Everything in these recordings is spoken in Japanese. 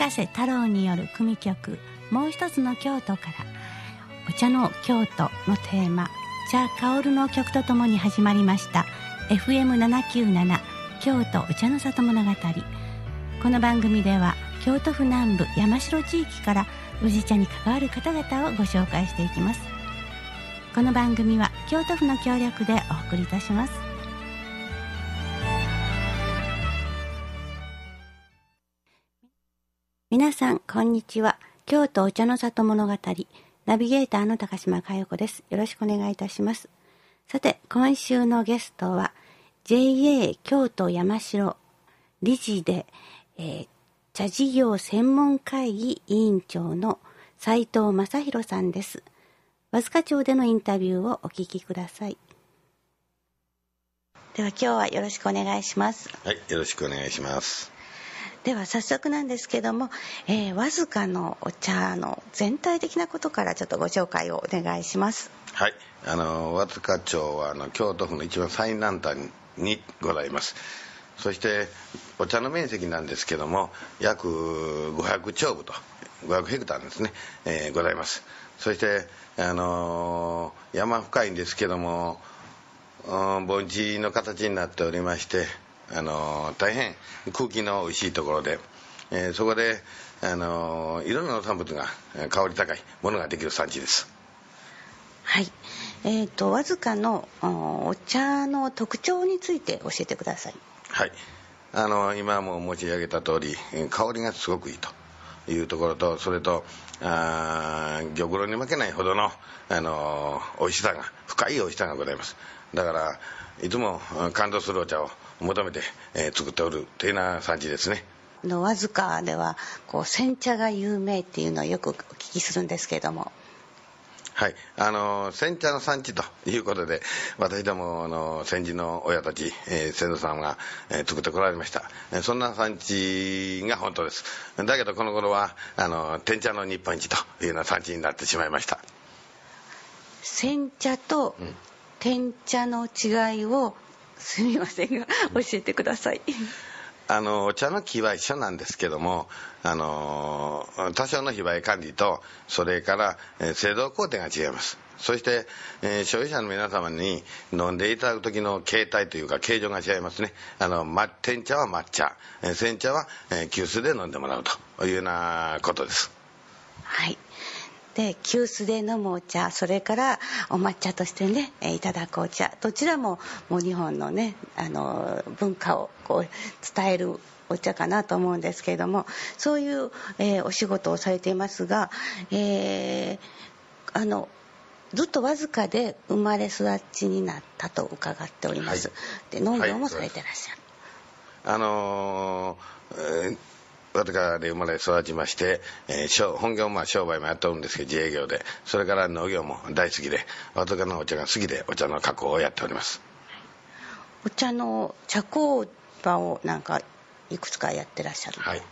高瀬太郎による組曲「もう一つの京都」からお茶の京都のテーマ茶薫の曲とともに始まりました FM797 京都お茶の里物語。この番組では京都府南部山城地域から宇治茶に関わる方々をご紹介していきます。この番組は京都府の協力でお送りいたします。皆さんこんにちは。京都お茶の里物語ナビゲーターの高島佳代子です。よろしくお願いいたします。さて今週のゲストは JA 京都山城理事で、えー、茶事業専門会議委員長の斉藤正弘さんです。和塚町でのインタビューをお聞きください。では今日はよろしくお願いします。はいよろしくお願いします。では早速なんですけども、えー、わずかのお茶の全体的なことからちょっとご紹介をお願いします。はい。あの和塚町はあの京都府の一番最南端にございます。そしてお茶の面積なんですけども約500丁部と500ヘクタールですね、えー、ございます。そしてあの、山深いんですけども盆地の形になっておりましてあの大変空気の美味しいところで、えー、そこで、あのいろんな農産物が香り高いものができる産地です。はい。えーと、わずかのお茶の特徴について教えてください。はい。あの今も申し上げた通り香りがすごくいいと。いうところとそれとあ玉露に負けないほどの、あの美味しさが深い美味しさがございます。だからいつも感動するお茶を求めて、えー、作っておるというような産地ですね。のわずかではこう煎茶が有名っていうのをよくお聞きするんですけれども。はい。あの煎茶の産地ということで私どもの先人の親たち、えー、先祖さんが、えー、作ってこられました。そんな産地が本当です。だけどこの頃はあの天茶の日本一というような産地になってしまいました。煎茶と天茶の違いをすみませんが教えてください。あのお茶の木は一緒なんですけどもあの多少の非売管理とそれから、えー、製造工程が違います。そして、えー、消費者の皆様に飲んでいただく時の形態というか形状が違いますね。あの、ま、天茶は抹茶、えー、煎茶は、えー、急須で飲んでもらうというようなことです。はいで急須で飲むお茶それからお抹茶としてねいただくお茶どちらももう日本のねあの文化をこう伝えるお茶かなと思うんですけれどもそういう、えー、お仕事をされていますが、えー、あのずっとわずかで生まれ育ちになったと伺っております、はい、で農業もされてらっしゃる、はい、あのーえー私で生まれ育ちまして、えー、本業も商売もやってるんですけど自営業でそれから農業も大好きで私のお茶が好きでお茶の加工をやっております。お茶の茶工場をなんかいくつかやってらっしゃるはい。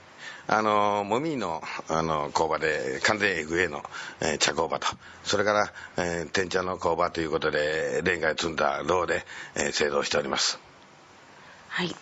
あのもみのあの工場で完全 FA の、えー、茶工場とそれから、えー、天茶の工場ということでレンガで積んだ炉で、えー、製造しております。はい。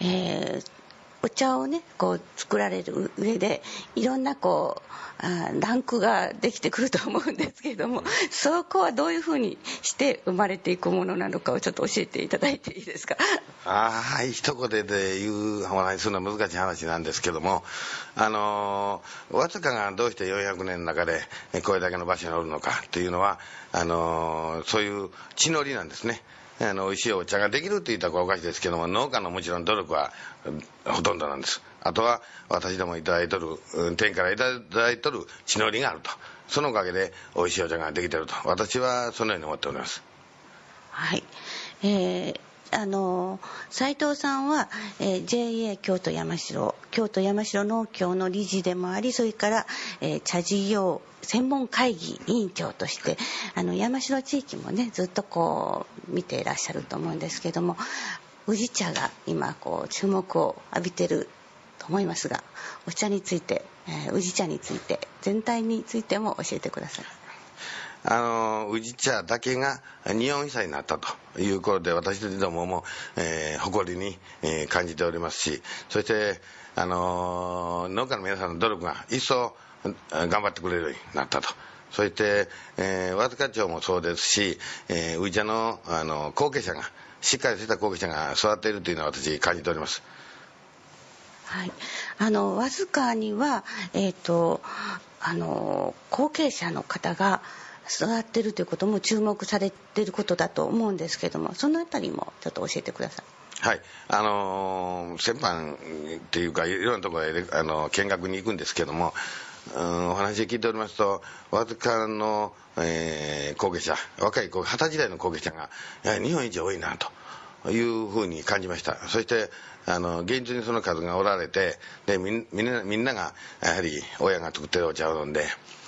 えーお茶をねこう作られる上でいろんなこうあランクができてくると思うんですけれどもそこはどういうふうにして生まれていくものなのかをちょっと教えていただいていいですか？ああ一言で言う話するのは難しい話なんですけどもあのわずかがどうして400年の中でこれだけの場所におるのかっていうのはあのそういう地の利なんですねあの美味しいお茶ができるって言ったらおかしいですけども農家のもちろん努力はほとんどなんです。あとは私どもいただいとる天からいただいとる血のりがあると。そのおかげで美味しいお茶ができてると。私はそのように思っております。はい。えーあの斉藤さんは、えー、JA 京都山城京都山城農協の理事でもありそれから、えー、茶事業専門会議委員長としてあの山城地域もねずっとこう見ていらっしゃると思うんですけども宇治茶が今こう注目を浴びてると思いますがお茶について、えー、宇治茶について全体についても教えてください。あの宇治茶だけが日本遺産になったということで私どもも、えー、誇りに、えー、感じておりますしそしてあの農家の皆さんの努力が一層頑張ってくれるようになったと。そして、えー、和塚町もそうですし、えー、宇治茶のあの後継者がしっかりした後継者が育っているというのは私感じております。はい、あのわずかには、えーと、あの後継者の方が育ってるということも注目されていることだと思うんですけどもそのあたりもちょっと教えてください。はい、あのー、先般っていうかいろんなところへあの見学に行くんですけども、うん、お話聞いておりますとわずかの、えー、後継者若い二十歳代の後継者がやはり日本一多いなというふうに感じました。そしてあの現実にその数がおられてでみんなみんながやはり親が作ってるお茶を飲んで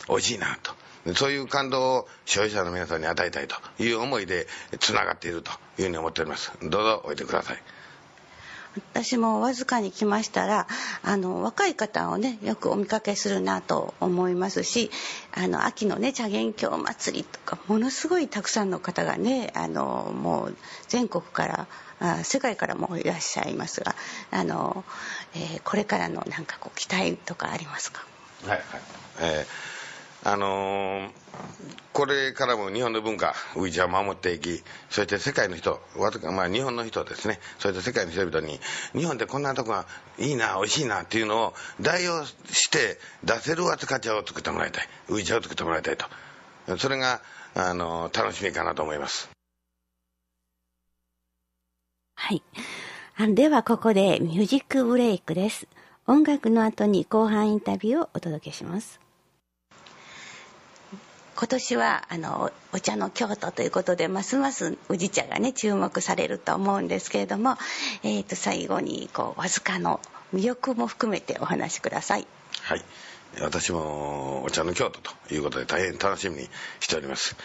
美味しいなと。そういう感動を消費者の皆さんに与えたいという思いでつながっているというふうに思っております。どうぞおいてください。私もわずかに来ましたらあの若い方をねよくお見かけするなと思いますしあの秋のね茶元京祭りとかものすごいたくさんの方がねあのもう全国からあ世界からもいらっしゃいますがあの、えー、これからのなんかこう期待とかありますか？はいはい、えーあのー、これからも日本の文化、ウイジは守っていき、そして世界の人、まあ、日本の人ですね、それと世界の人々に、日本でこんなとこがいいな、美味しいなっていうのを代用して出せる扱茶を作ってもらいたい、ウイジャを作ってもらいたいと、それが、あのー、楽しみかなと思います。はい。ではここでミュージックブレイクです。音楽の後に後半インタビューをお届けします。今年はあのお茶の京都ということでますます宇治茶がね注目されると思うんですけれども、えー、と最後にこうわずかの魅力も含めてお話しください。はい。私もお茶の京都ということで大変楽しみにしております。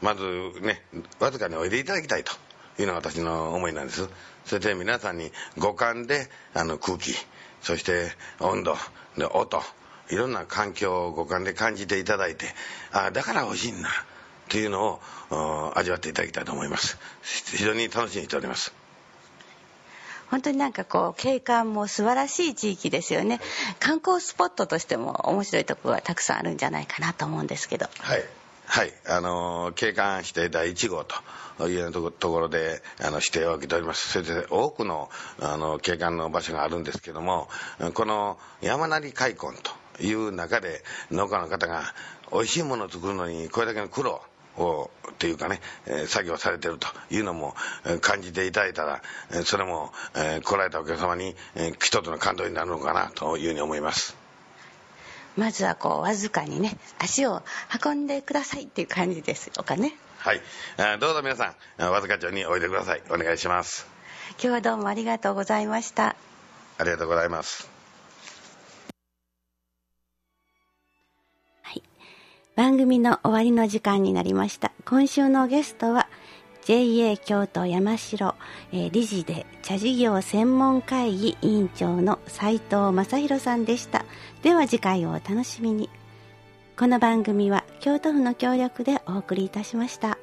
まずねわずかにおいでいただきたいというのが私の思いなんです。それで皆さんに五感であの空気そして温度で音いろんな環境を五感で感じていただいてあだから欲しいんだというのを味わっていただきたいと思います。非常に楽しみにしております。本当になんかこう景観も素晴らしい地域ですよね。観光スポットとしても面白いところがたくさんあるんじゃないかなと思うんですけど。はい。はい。あの景観指定第1号というようなところであの指定を受けております。それで多くのあの景観の場所があるんですけどもこの山成開墾という中で農家の方が美味しいものを作るのにこれだけの苦労をというかね、作業されてるというのも感じていただいたらそれも来られたお客様に一つの感動になるのかなというふうに思います。まずはこうわずかにね足を運んでくださいっていう感じですかね。はい。どうぞ皆さんわずか町においでください。お願いします。今日はどうもありがとうございました。ありがとうございます番組の終わりの時間になりました。今週のゲストは JA 京都山城、えー、理事で茶事業専門会議委員長の斉藤正弘さんでした。では次回をお楽しみに。この番組は京都府の協力でお送りいたしました。